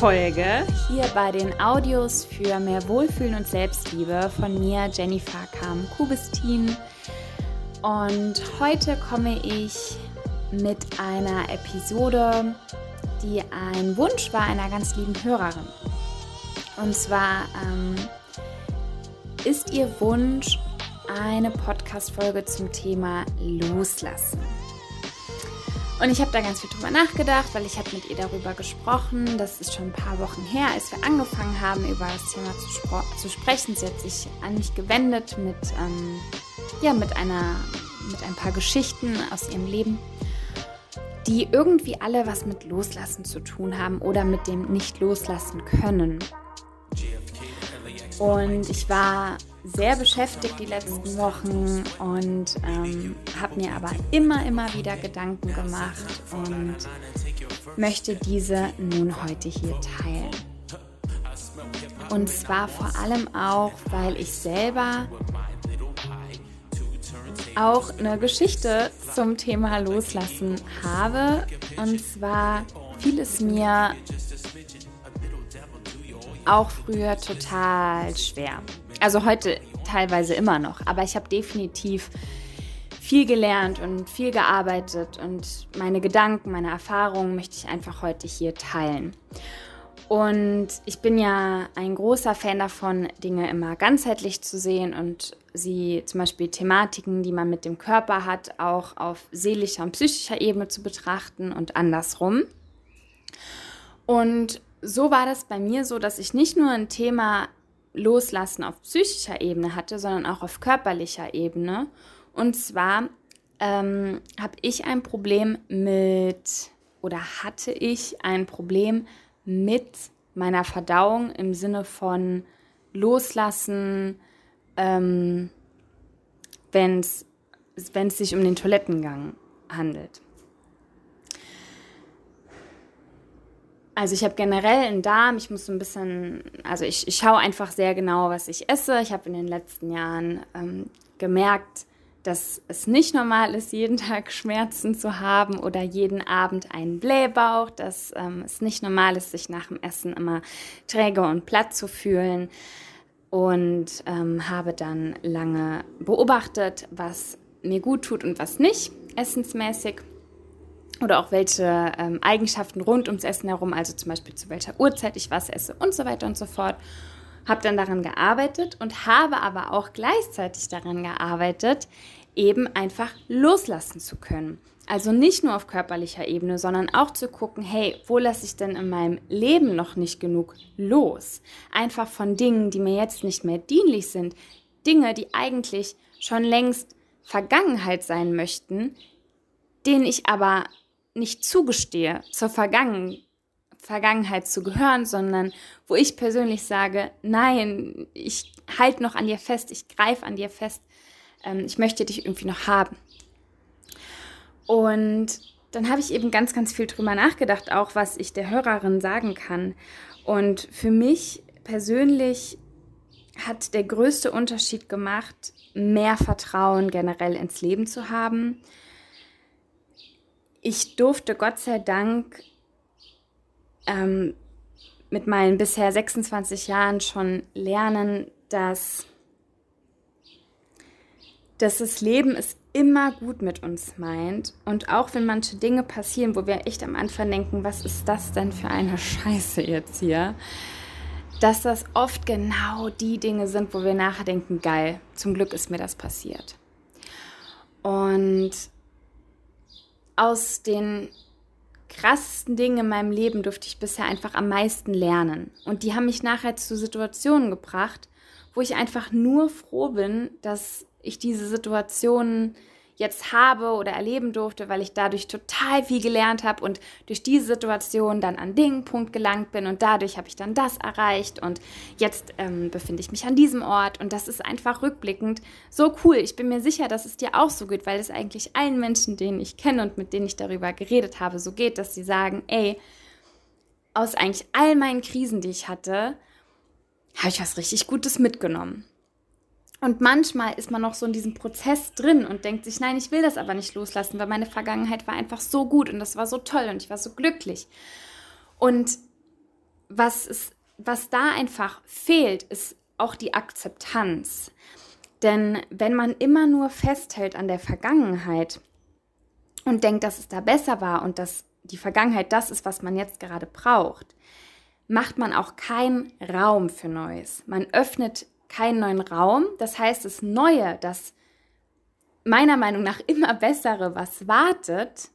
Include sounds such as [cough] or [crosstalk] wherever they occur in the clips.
Podcast-Folge hier bei den Audios für mehr Wohlfühlen und Selbstliebe von mir, Jennifer Kam-Kubistin. Und heute komme ich mit einer Episode, die ein Wunsch war einer ganz lieben Hörerin. Und zwar ähm, ist ihr Wunsch eine Podcast-Folge zum Thema Loslassen. Und ich habe da ganz viel drüber nachgedacht, weil ich habe mit ihr darüber gesprochen. Das ist schon ein paar Wochen her, als wir angefangen haben, über das Thema zu, zu sprechen. Sie hat sich an mich gewendet mit, ähm, ja, mit, einer, mit ein paar Geschichten aus ihrem Leben, die irgendwie alle was mit Loslassen zu tun haben oder mit dem nicht loslassen können. Und ich war sehr beschäftigt die letzten Wochen und ähm, habe mir aber immer, immer wieder Gedanken gemacht und möchte diese nun heute hier teilen. Und zwar vor allem auch, weil ich selber auch eine Geschichte zum Thema Loslassen habe. Und zwar fiel es mir auch früher total schwer. Also heute teilweise immer noch, aber ich habe definitiv viel gelernt und viel gearbeitet und meine Gedanken, meine Erfahrungen möchte ich einfach heute hier teilen. Und ich bin ja ein großer Fan davon, Dinge immer ganzheitlich zu sehen und sie zum Beispiel Thematiken, die man mit dem Körper hat, auch auf seelischer und psychischer Ebene zu betrachten und andersrum. Und so war das bei mir so, dass ich nicht nur ein Thema Loslassen auf psychischer Ebene hatte, sondern auch auf körperlicher Ebene. Und zwar ähm, habe ich ein Problem mit oder hatte ich ein Problem mit meiner Verdauung im Sinne von Loslassen, ähm, wenn es sich um den Toilettengang handelt. Also ich habe generell einen Darm, ich muss so ein bisschen, also ich, ich schaue einfach sehr genau, was ich esse. Ich habe in den letzten Jahren ähm, gemerkt, dass es nicht normal ist, jeden [laughs] Tag Schmerzen zu haben oder jeden Abend einen Blähbauch, dass ähm, es nicht normal ist, sich nach dem Essen immer träge und platt zu fühlen und ähm, habe dann lange beobachtet, was mir gut tut und was nicht, essensmäßig oder auch welche ähm, Eigenschaften rund ums Essen herum, also zum Beispiel zu welcher Uhrzeit ich was esse und so weiter und so fort. Habe dann daran gearbeitet und habe aber auch gleichzeitig daran gearbeitet, eben einfach loslassen zu können. Also nicht nur auf körperlicher Ebene, sondern auch zu gucken, hey, wo lasse ich denn in meinem Leben noch nicht genug los? Einfach von Dingen, die mir jetzt nicht mehr dienlich sind, Dinge, die eigentlich schon längst Vergangenheit sein möchten, denen ich aber nicht zugestehe, zur Vergangen Vergangenheit zu gehören, sondern wo ich persönlich sage, nein, ich halte noch an dir fest, ich greife an dir fest, ähm, ich möchte dich irgendwie noch haben. Und dann habe ich eben ganz, ganz viel drüber nachgedacht, auch was ich der Hörerin sagen kann. Und für mich persönlich hat der größte Unterschied gemacht, mehr Vertrauen generell ins Leben zu haben, ich durfte Gott sei Dank ähm, mit meinen bisher 26 Jahren schon lernen, dass, dass das Leben es immer gut mit uns meint. Und auch wenn manche Dinge passieren, wo wir echt am Anfang denken, was ist das denn für eine Scheiße jetzt hier? Dass das oft genau die Dinge sind, wo wir nachher denken, geil, zum Glück ist mir das passiert. Und aus den krassesten Dingen in meinem Leben durfte ich bisher einfach am meisten lernen. Und die haben mich nachher zu Situationen gebracht, wo ich einfach nur froh bin, dass ich diese Situationen jetzt habe oder erleben durfte, weil ich dadurch total viel gelernt habe und durch diese Situation dann an den Punkt gelangt bin und dadurch habe ich dann das erreicht und jetzt ähm, befinde ich mich an diesem Ort und das ist einfach rückblickend so cool. Ich bin mir sicher, dass es dir auch so geht, weil es eigentlich allen Menschen, denen ich kenne und mit denen ich darüber geredet habe, so geht, dass sie sagen, ey, aus eigentlich all meinen Krisen, die ich hatte, habe ich was richtig Gutes mitgenommen. Und manchmal ist man noch so in diesem Prozess drin und denkt sich, nein, ich will das aber nicht loslassen, weil meine Vergangenheit war einfach so gut und das war so toll und ich war so glücklich. Und was, ist, was da einfach fehlt, ist auch die Akzeptanz. Denn wenn man immer nur festhält an der Vergangenheit und denkt, dass es da besser war und dass die Vergangenheit das ist, was man jetzt gerade braucht, macht man auch keinen Raum für Neues. Man öffnet keinen neuen Raum. Das heißt, das Neue, das meiner Meinung nach immer bessere, was wartet,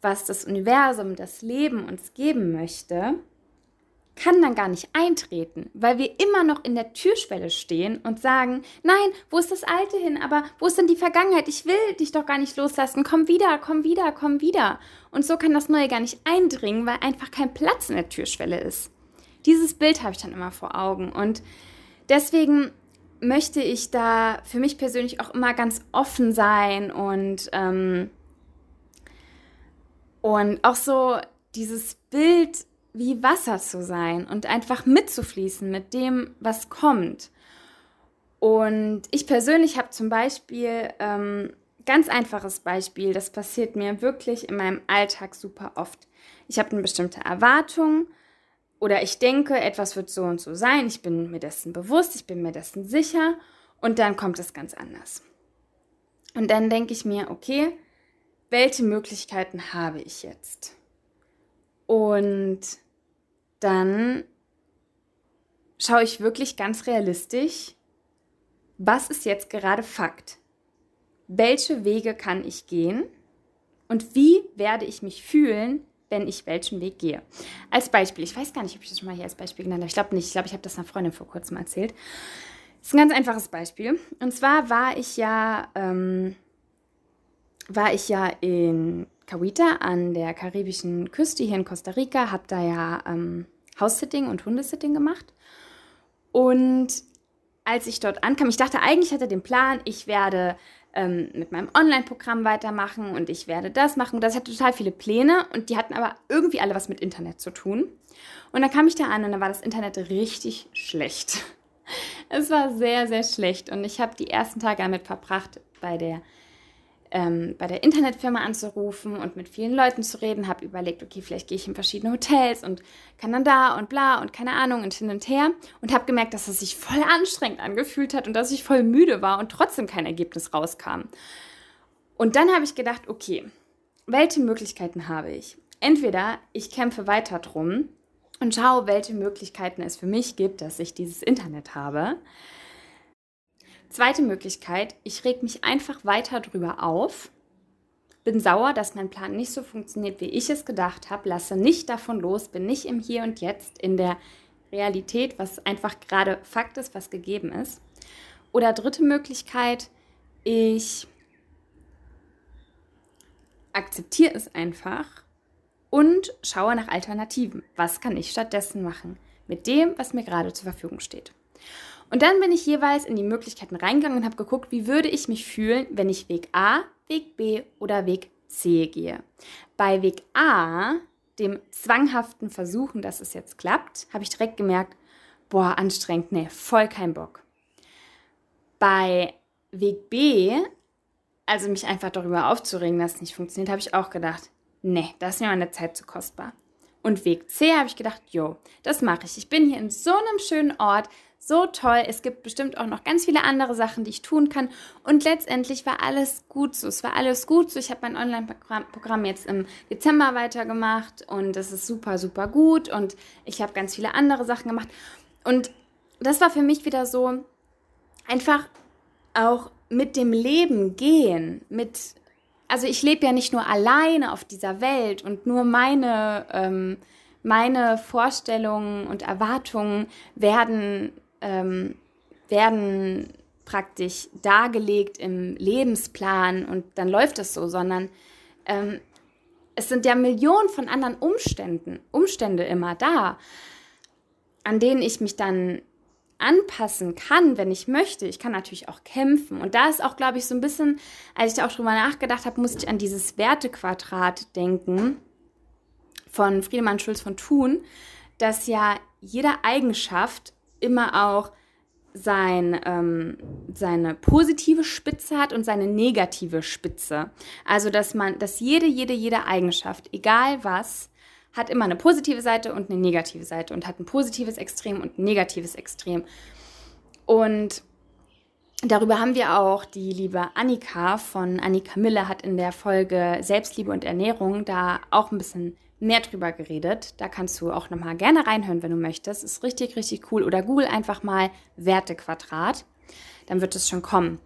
was das Universum, das Leben uns geben möchte, kann dann gar nicht eintreten, weil wir immer noch in der Türschwelle stehen und sagen, nein, wo ist das Alte hin? Aber wo ist denn die Vergangenheit? Ich will dich doch gar nicht loslassen. Komm wieder, komm wieder, komm wieder. Und so kann das Neue gar nicht eindringen, weil einfach kein Platz in der Türschwelle ist. Dieses Bild habe ich dann immer vor Augen. Und deswegen möchte ich da für mich persönlich auch immer ganz offen sein und, ähm, und auch so dieses Bild wie Wasser zu sein und einfach mitzufließen mit dem, was kommt. Und ich persönlich habe zum Beispiel ähm, ganz einfaches Beispiel, das passiert mir wirklich in meinem Alltag super oft. Ich habe eine bestimmte Erwartung oder ich denke, etwas wird so und so sein, ich bin mir dessen bewusst, ich bin mir dessen sicher und dann kommt es ganz anders. Und dann denke ich mir, okay, welche Möglichkeiten habe ich jetzt? Und dann schaue ich wirklich ganz realistisch, was ist jetzt gerade Fakt? Welche Wege kann ich gehen? Und wie werde ich mich fühlen, wenn ich welchen Weg gehe. Als Beispiel, ich weiß gar nicht, ob ich das schon mal hier als Beispiel genannt habe. Ich glaube nicht. Ich glaube, ich habe das einer Freundin vor kurzem erzählt. Das ist ein ganz einfaches Beispiel. Und zwar war ich ja, ähm, war ich ja in Cahuita an der karibischen Küste hier in Costa Rica, habe da ja ähm, House-Sitting und Hundesitting gemacht. Und als ich dort ankam, ich dachte eigentlich hatte den Plan, ich werde ähm, mit meinem Online-Programm weitermachen und ich werde das machen. Das hat total viele Pläne und die hatten aber irgendwie alle was mit Internet zu tun. Und dann kam ich da an und dann war das Internet richtig schlecht. [laughs] Es war sehr, sehr schlecht und ich habe die ersten Tage damit verbracht, bei der ähm, bei der Internetfirma anzurufen und mit vielen Leuten zu reden, habe überlegt, okay, vielleicht gehe ich in verschiedene Hotels und kann dann da und bla und keine Ahnung und hin und her und habe gemerkt, dass es sich voll anstrengend angefühlt hat und dass ich voll müde war und trotzdem kein Ergebnis rauskam. Und dann habe ich gedacht, okay, welche Möglichkeiten habe ich? Entweder ich kämpfe weiter drum und schaue, welche Möglichkeiten es für mich gibt, dass ich dieses Internet habe. Zweite Möglichkeit, ich reg mich einfach weiter drüber auf, bin sauer, dass mein Plan nicht so funktioniert, wie ich es gedacht habe, lasse nicht davon los, bin nicht im Hier und Jetzt, in der Realität, was einfach gerade Fakt ist, was gegeben ist. Oder dritte Möglichkeit, ich akzeptiere es einfach und schaue nach Alternativen. Was kann ich stattdessen machen mit dem, was mir gerade zur Verfügung steht? Und dann bin ich jeweils in die Möglichkeiten reingegangen und habe geguckt, wie würde ich mich fühlen, wenn ich Weg A, Weg B oder Weg C gehe. Bei Weg A, dem zwanghaften Versuchen, dass es jetzt klappt, habe ich direkt gemerkt, boah, anstrengend, nee, voll kein Bock. Bei Weg B, also mich einfach darüber aufzuregen, dass es nicht funktioniert, habe ich auch gedacht, nee, das ist mir meine Zeit zu kostbar. Und Weg C habe ich gedacht, jo, das mache ich. Ich bin hier in so einem schönen Ort, so toll. Es gibt bestimmt auch noch ganz viele andere Sachen, die ich tun kann. Und letztendlich war alles gut so. Es war alles gut so. Ich habe mein Online-Programm jetzt im Dezember weitergemacht und es ist super, super gut. Und ich habe ganz viele andere Sachen gemacht. Und das war für mich wieder so einfach auch mit dem Leben gehen, mit also ich lebe ja nicht nur alleine auf dieser Welt und nur meine, ähm, meine Vorstellungen und Erwartungen werden ähm, werden praktisch dargelegt im Lebensplan und dann läuft es so, sondern ähm, es sind ja Millionen von anderen Umständen, Umstände immer da, an denen ich mich dann anpassen kann, wenn ich möchte. Ich kann natürlich auch kämpfen. Und da ist auch, glaube ich, so ein bisschen, als ich da auch drüber nachgedacht habe, musste ich an dieses Wertequadrat denken von Friedemann Schulz von Thun, dass ja jede Eigenschaft immer auch sein, ähm, seine positive Spitze hat und seine negative Spitze. Also, dass man, dass jede, jede, jede Eigenschaft, egal was, hat immer eine positive Seite und eine negative Seite und hat ein positives Extrem und ein negatives Extrem. Und darüber haben wir auch die liebe Annika von Annika Mille hat in der Folge Selbstliebe und Ernährung da auch ein bisschen mehr drüber geredet. Da kannst du auch nochmal gerne reinhören, wenn du möchtest. Ist richtig, richtig cool. Oder google einfach mal Wertequadrat. Dann wird es schon kommen.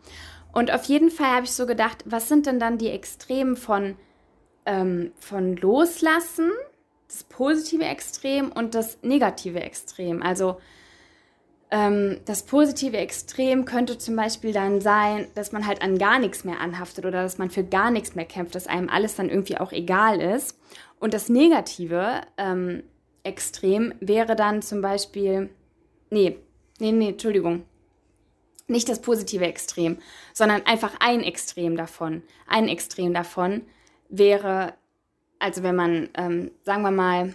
Und auf jeden Fall habe ich so gedacht, was sind denn dann die Extremen von, ähm, von Loslassen, das positive Extrem und das negative Extrem? Also ähm, das positive Extrem könnte zum Beispiel dann sein, dass man halt an gar nichts mehr anhaftet oder dass man für gar nichts mehr kämpft, dass einem alles dann irgendwie auch egal ist. Und das negative ähm, Extrem wäre dann zum Beispiel, nee, nee, nee, Entschuldigung, nicht das positive Extrem, sondern einfach ein Extrem davon. Ein Extrem davon wäre, also wenn man, ähm, sagen wir mal,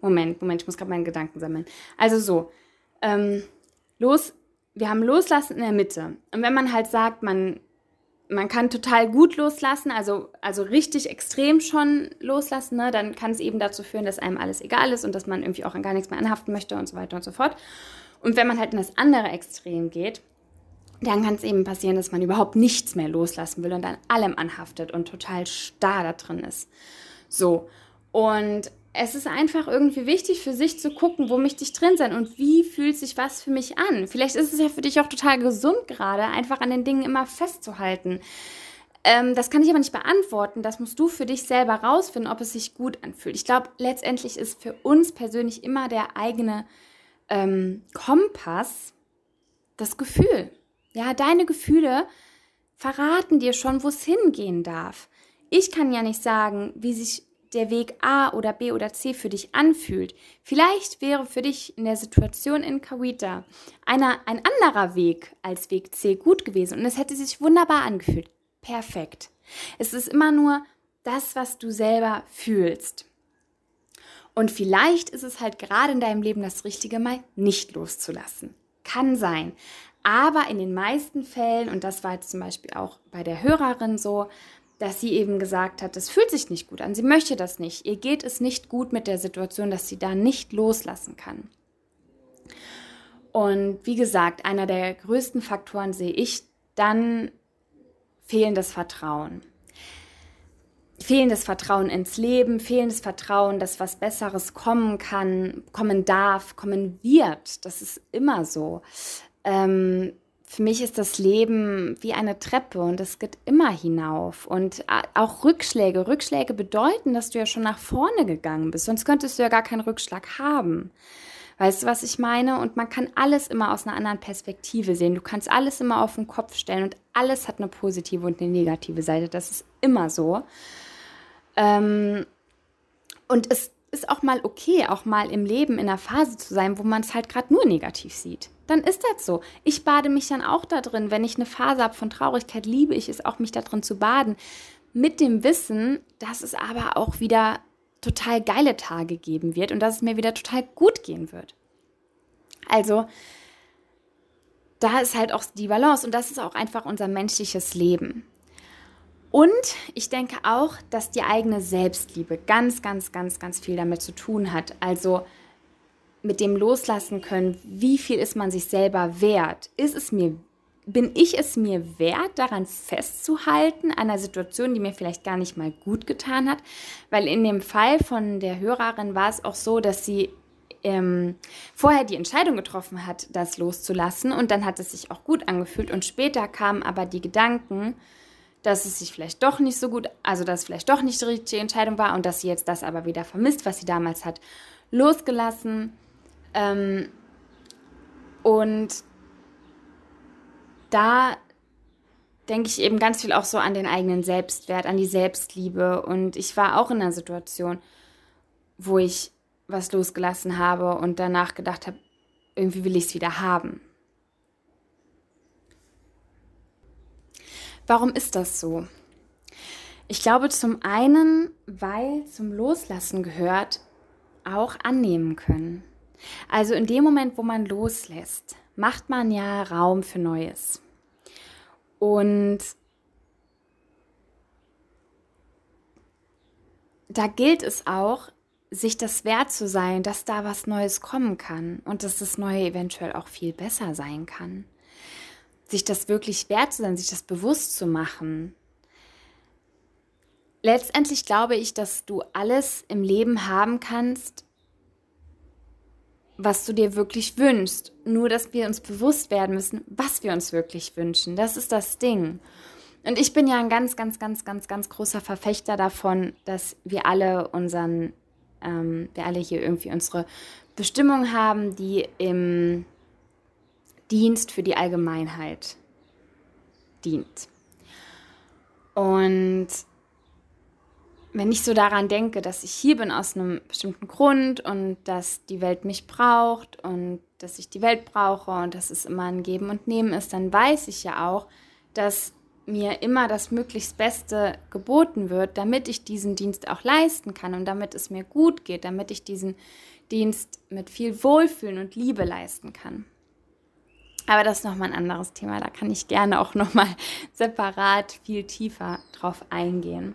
Moment, Moment, ich muss gerade meinen Gedanken sammeln. Also so, ähm, los, wir haben Loslassen in der Mitte. Und wenn man halt sagt, man, man kann total gut loslassen, also, also richtig extrem schon loslassen, ne, dann kann es eben dazu führen, dass einem alles egal ist und dass man irgendwie auch an gar nichts mehr anhaften möchte und so weiter und so fort. Und wenn man halt in das andere Extrem geht, dann kann es eben passieren, dass man überhaupt nichts mehr loslassen will und an allem anhaftet und total starr da drin ist. So. Und es ist einfach irgendwie wichtig für sich zu gucken, wo möchte ich drin sein und wie fühlt sich was für mich an. Vielleicht ist es ja für dich auch total gesund gerade, einfach an den Dingen immer festzuhalten. Ähm, das kann ich aber nicht beantworten. Das musst du für dich selber rausfinden, ob es sich gut anfühlt. Ich glaube, letztendlich ist für uns persönlich immer der eigene ähm, Kompass das Gefühl. Ja, deine Gefühle verraten dir schon, wo es hingehen darf. Ich kann ja nicht sagen, wie sich der Weg A oder B oder C für dich anfühlt. Vielleicht wäre für dich in der Situation in Kawita einer, ein anderer Weg als Weg C gut gewesen und es hätte sich wunderbar angefühlt. Perfekt. Es ist immer nur das, was du selber fühlst. Und vielleicht ist es halt gerade in deinem Leben das Richtige, mal nicht loszulassen. Kann sein. Aber in den meisten Fällen, und das war jetzt zum Beispiel auch bei der Hörerin so, dass sie eben gesagt hat, es fühlt sich nicht gut an, sie möchte das nicht, ihr geht es nicht gut mit der Situation, dass sie da nicht loslassen kann. Und wie gesagt, einer der größten Faktoren sehe ich dann fehlendes Vertrauen. Fehlendes Vertrauen ins Leben, fehlendes Vertrauen, dass was Besseres kommen kann, kommen darf, kommen wird. Das ist immer so. Ähm, für mich ist das Leben wie eine Treppe und es geht immer hinauf. Und auch Rückschläge. Rückschläge bedeuten, dass du ja schon nach vorne gegangen bist. Sonst könntest du ja gar keinen Rückschlag haben. Weißt du, was ich meine? Und man kann alles immer aus einer anderen Perspektive sehen. Du kannst alles immer auf den Kopf stellen und alles hat eine positive und eine negative Seite. Das ist immer so. Ähm, und es ist auch mal okay, auch mal im Leben in einer Phase zu sein, wo man es halt gerade nur negativ sieht. Dann ist das so. Ich bade mich dann auch da drin. Wenn ich eine Phase habe von Traurigkeit, liebe ich es auch, mich da drin zu baden. Mit dem Wissen, dass es aber auch wieder total geile Tage geben wird und dass es mir wieder total gut gehen wird. Also, da ist halt auch die Balance und das ist auch einfach unser menschliches Leben. Und ich denke auch, dass die eigene Selbstliebe ganz, ganz, ganz, ganz viel damit zu tun hat. Also mit dem loslassen können, wie viel ist man sich selber wert? Ist es mir, bin ich es mir wert, daran festzuhalten, einer Situation, die mir vielleicht gar nicht mal gut getan hat? Weil in dem Fall von der Hörerin war es auch so, dass sie ähm, vorher die Entscheidung getroffen hat, das loszulassen und dann hat es sich auch gut angefühlt und später kamen aber die Gedanken, dass es sich vielleicht doch nicht so gut, also dass es vielleicht doch nicht die richtige Entscheidung war und dass sie jetzt das aber wieder vermisst, was sie damals hat losgelassen. Ähm, und da denke ich eben ganz viel auch so an den eigenen Selbstwert, an die Selbstliebe. Und ich war auch in einer Situation, wo ich was losgelassen habe und danach gedacht habe, irgendwie will ich es wieder haben. Warum ist das so? Ich glaube zum einen, weil zum Loslassen gehört auch annehmen können. Also in dem Moment, wo man loslässt, macht man ja Raum für Neues. Und da gilt es auch, sich das wert zu sein, dass da was Neues kommen kann und dass das Neue eventuell auch viel besser sein kann. Sich das wirklich wert zu sein, sich das bewusst zu machen. Letztendlich glaube ich, dass du alles im Leben haben kannst, was du dir wirklich wünschst. Nur, dass wir uns bewusst werden müssen, was wir uns wirklich wünschen. Das ist das Ding. Und ich bin ja ein ganz, ganz, ganz, ganz, ganz großer Verfechter davon, dass wir alle unseren, ähm, wir alle hier irgendwie unsere Bestimmung haben, die im Dienst für die Allgemeinheit dient. Und wenn ich so daran denke, dass ich hier bin aus einem bestimmten Grund und dass die Welt mich braucht und dass ich die Welt brauche und dass es immer ein Geben und Nehmen ist, dann weiß ich ja auch, dass mir immer das möglichst Beste geboten wird, damit ich diesen Dienst auch leisten kann und damit es mir gut geht, damit ich diesen Dienst mit viel Wohlfühlen und Liebe leisten kann. Aber das ist nochmal ein anderes Thema, da kann ich gerne auch nochmal [laughs] separat viel tiefer drauf eingehen.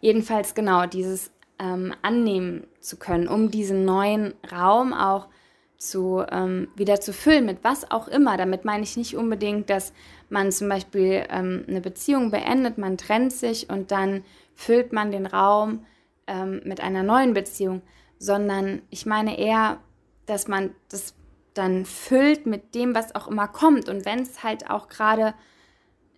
Jedenfalls genau dieses ähm, annehmen zu können, um diesen neuen Raum auch zu, ähm, wieder zu füllen mit was auch immer. Damit meine ich nicht unbedingt, dass man zum Beispiel ähm, eine Beziehung beendet, man trennt sich und dann füllt man den Raum ähm, mit einer neuen Beziehung, sondern ich meine eher, dass man das dann füllt mit dem, was auch immer kommt. Und wenn es halt auch gerade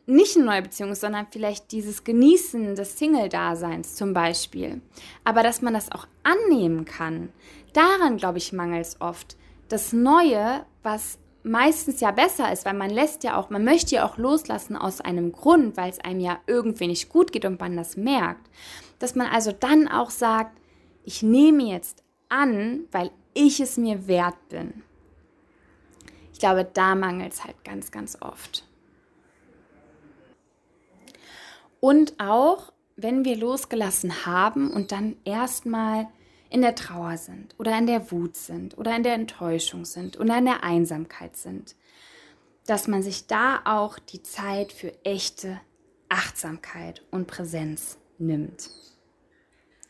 nicht eine neue Beziehung ist, sondern vielleicht dieses Genießen des Single-Daseins zum Beispiel. Aber dass man das auch annehmen kann, daran, glaube ich, mangelt es oft. Das Neue, was meistens ja besser ist, weil man lässt ja auch, man möchte ja auch loslassen aus einem Grund, weil es einem ja irgendwie nicht gut geht und man das merkt. Dass man also dann auch sagt, ich nehme jetzt an, weil ich es mir wert bin. Ich glaube, da mangelt es halt ganz, ganz oft. Und auch, wenn wir losgelassen haben und dann erstmal in der Trauer sind oder in der Wut sind oder in der Enttäuschung sind oder in der Einsamkeit sind, dass man sich da auch die Zeit für echte Achtsamkeit und Präsenz nimmt.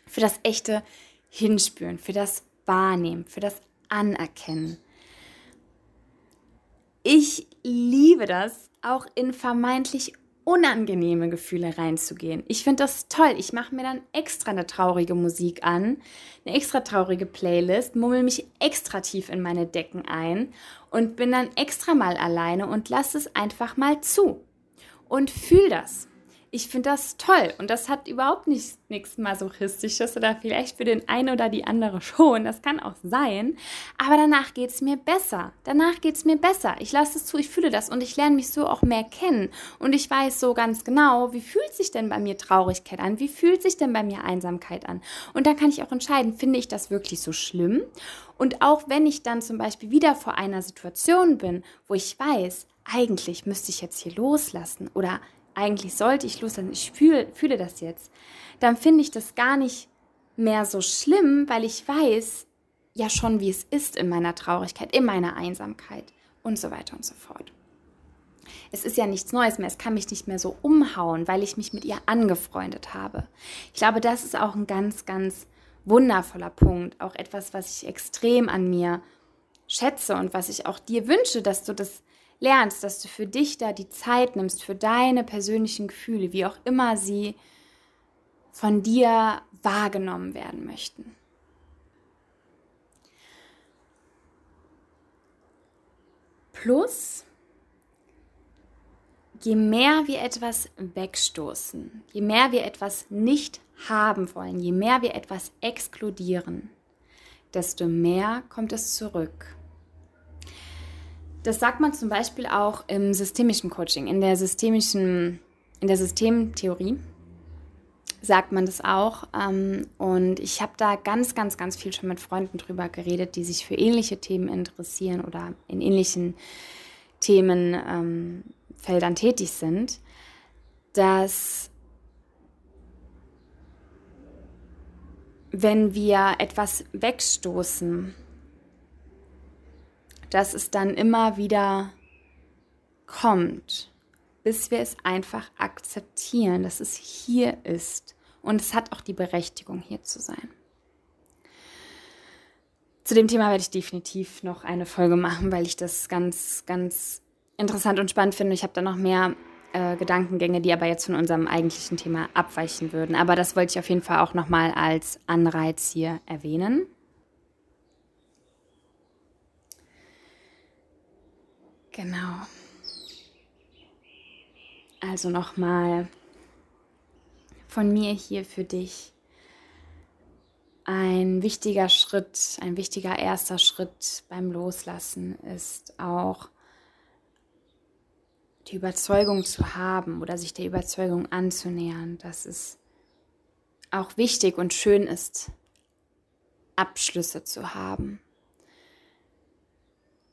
Für das echte Hinspüren, für das Wahrnehmen, für das Anerkennen. Ich liebe das, auch in vermeintlich unangenehme Gefühle reinzugehen. Ich finde das toll. Ich mache mir dann extra eine traurige Musik an, eine extra traurige Playlist, mummel mich extra tief in meine Decken ein und bin dann extra mal alleine und lasse es einfach mal zu und fühl das ich finde das toll. Und das hat überhaupt nicht, nichts Masochistisches oder vielleicht für den einen oder die andere schon, das kann auch sein, aber danach geht es mir besser. Danach geht es mir besser. Ich lasse es zu, ich fühle das und ich lerne mich so auch mehr kennen. Und ich weiß so ganz genau, wie fühlt sich denn bei mir Traurigkeit an, wie fühlt sich denn bei mir Einsamkeit an? Und dann kann ich auch entscheiden, finde ich das wirklich so schlimm? Und auch wenn ich dann zum Beispiel wieder vor einer Situation bin, wo ich weiß, eigentlich müsste ich jetzt hier loslassen oder eigentlich sollte ich loslassen, ich fühle, fühle das jetzt, dann finde ich das gar nicht mehr so schlimm, weil ich weiß ja schon, wie es ist in meiner Traurigkeit, in meiner Einsamkeit und so weiter und so fort. Es ist ja nichts Neues mehr, es kann mich nicht mehr so umhauen, weil ich mich mit ihr angefreundet habe. Ich glaube, das ist auch ein ganz, ganz wundervoller Punkt, auch etwas, was ich extrem an mir schätze und was ich auch dir wünsche, dass du das lernst, dass du für dich da die Zeit nimmst, für deine persönlichen Gefühle, wie auch immer sie von dir wahrgenommen werden möchten. Plus, je mehr wir etwas wegstoßen, je mehr wir etwas nicht haben wollen, je mehr wir etwas exkludieren, desto mehr kommt es zurück. Das sagt man zum Beispiel auch im systemischen Coaching, in der systemischen, in der Systemtheorie sagt man das auch. Ähm, und ich habe da ganz, ganz, ganz viel schon mit Freunden drüber geredet, die sich für ähnliche Themen interessieren oder in ähnlichen Themenfeldern ähm, tätig sind, dass wenn wir etwas wegstoßen, dass es dann immer wieder kommt, bis wir es einfach akzeptieren, dass es hier ist. Und es hat auch die Berechtigung, hier zu sein. Zu dem Thema werde ich definitiv noch eine Folge machen, weil ich das ganz, ganz interessant und spannend finde. Ich habe da noch mehr äh, Gedankengänge, die aber jetzt von unserem eigentlichen Thema abweichen würden. Aber das wollte ich auf jeden Fall auch nochmal als Anreiz hier erwähnen. Genau. Also nochmal von mir hier für dich ein wichtiger Schritt, ein wichtiger erster Schritt beim Loslassen ist auch die Überzeugung zu haben oder sich der Überzeugung anzunähern, dass es auch wichtig und schön ist, Abschlüsse zu haben.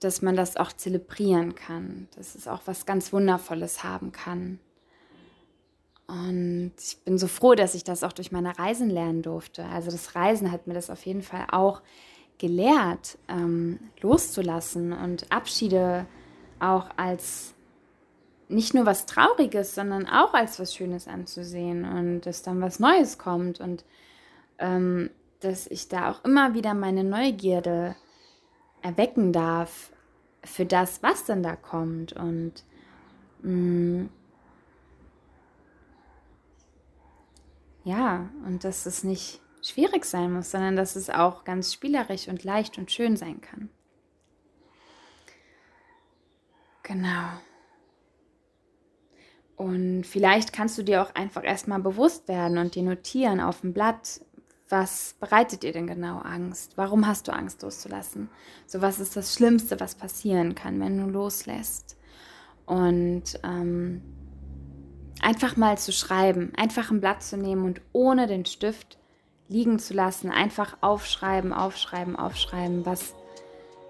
Dass man das auch zelebrieren kann, dass es auch was ganz Wundervolles haben kann. Und ich bin so froh, dass ich das auch durch meine Reisen lernen durfte. Also das Reisen hat mir das auf jeden Fall auch gelehrt, ähm, loszulassen und Abschiede auch als nicht nur was Trauriges, sondern auch als was Schönes anzusehen und dass dann was Neues kommt und ähm, dass ich da auch immer wieder meine Neugierde erwecken darf für das, was denn da kommt und mh, mm, ja, und dass es nicht schwierig sein muss, sondern dass es auch ganz spielerisch und leicht und schön sein kann. Genau. Und vielleicht kannst du dir auch einfach erstmal bewusst werden und dir notieren auf dem Blatt, was bereitet dir denn genau Angst? Warum hast du Angst loszulassen? So, was ist das Schlimmste, was passieren kann, wenn du loslässt? Und ähm, einfach mal zu schreiben, einfach ein Blatt zu nehmen und ohne den Stift liegen zu lassen, einfach aufschreiben, aufschreiben, aufschreiben, was,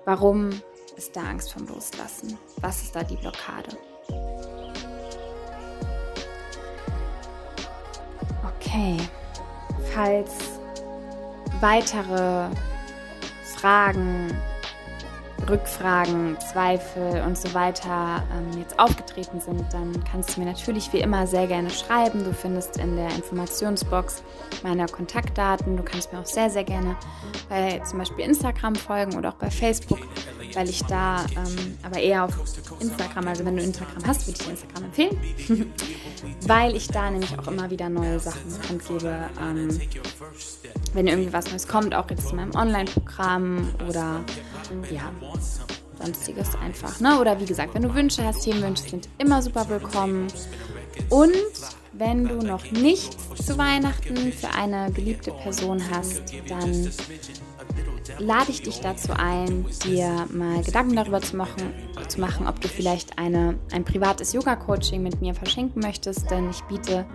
warum ist da Angst vom Loslassen? Was ist da die Blockade? Okay, falls weitere Fragen, Rückfragen, Zweifel und so weiter ähm, jetzt aufgetreten sind, dann kannst du mir natürlich wie immer sehr gerne schreiben. Du findest in der Informationsbox meine Kontaktdaten. Du kannst mir auch sehr, sehr gerne bei zum Beispiel Instagram folgen oder auch bei Facebook weil ich da ähm, aber eher auf Instagram, also wenn du Instagram hast, würde ich Instagram empfehlen, [laughs] weil ich da nämlich auch immer wieder neue Sachen angebe. Ähm, wenn irgendwie was Neues kommt, auch jetzt in meinem Online-Programm oder ja, sonstiges einfach. Ne? Oder wie gesagt, wenn du Wünsche hast, Themenwünsche sind immer super willkommen. Und wenn du noch nichts zu Weihnachten für eine geliebte Person hast, dann lade ich dich dazu ein, dir mal Gedanken darüber zu machen, zu machen ob du vielleicht eine, ein privates Yoga-Coaching mit mir verschenken möchtest, denn ich biete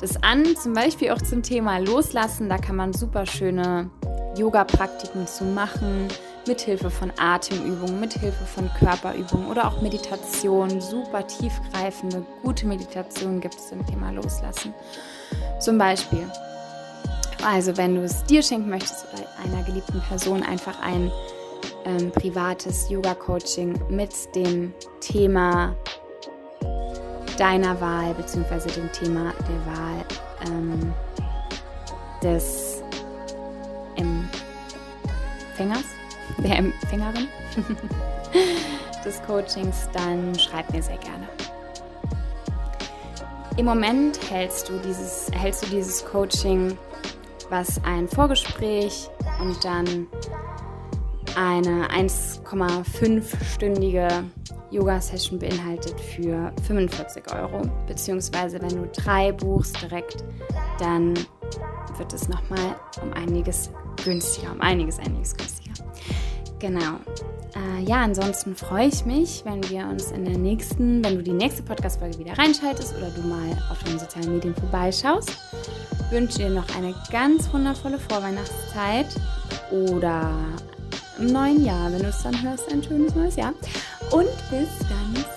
das an, zum Beispiel auch zum Thema Loslassen. Da kann man super schöne Yoga-Praktiken zu machen, mithilfe von Atemübungen, mithilfe von Körperübungen oder auch Meditation. Super tiefgreifende, gute Meditation gibt es zum Thema Loslassen. Zum Beispiel also wenn du es dir schenken möchtest oder einer geliebten Person einfach ein ähm, privates Yoga-Coaching mit dem Thema deiner Wahl bzw. dem Thema der Wahl ähm, des Empfängers, der Empfängerin [laughs] des Coachings, dann schreib mir sehr gerne. Im Moment hältst du dieses, hältst du dieses Coaching was ein Vorgespräch und dann eine 1,5-stündige Yoga-Session beinhaltet für 45 Euro. Beziehungsweise wenn du drei buchst direkt, dann wird es nochmal um einiges günstiger, um einiges, einiges günstiger. Genau. Äh, ja, ansonsten freue ich mich, wenn wir uns in der nächsten, wenn du die nächste Podcast-Folge wieder reinschaltest oder du mal auf den sozialen Medien vorbeischaust wünsche dir noch eine ganz wundervolle Vorweihnachtszeit oder im neuen Jahr, wenn du es dann hörst, ein schönes neues Jahr. Und bis. Ciao!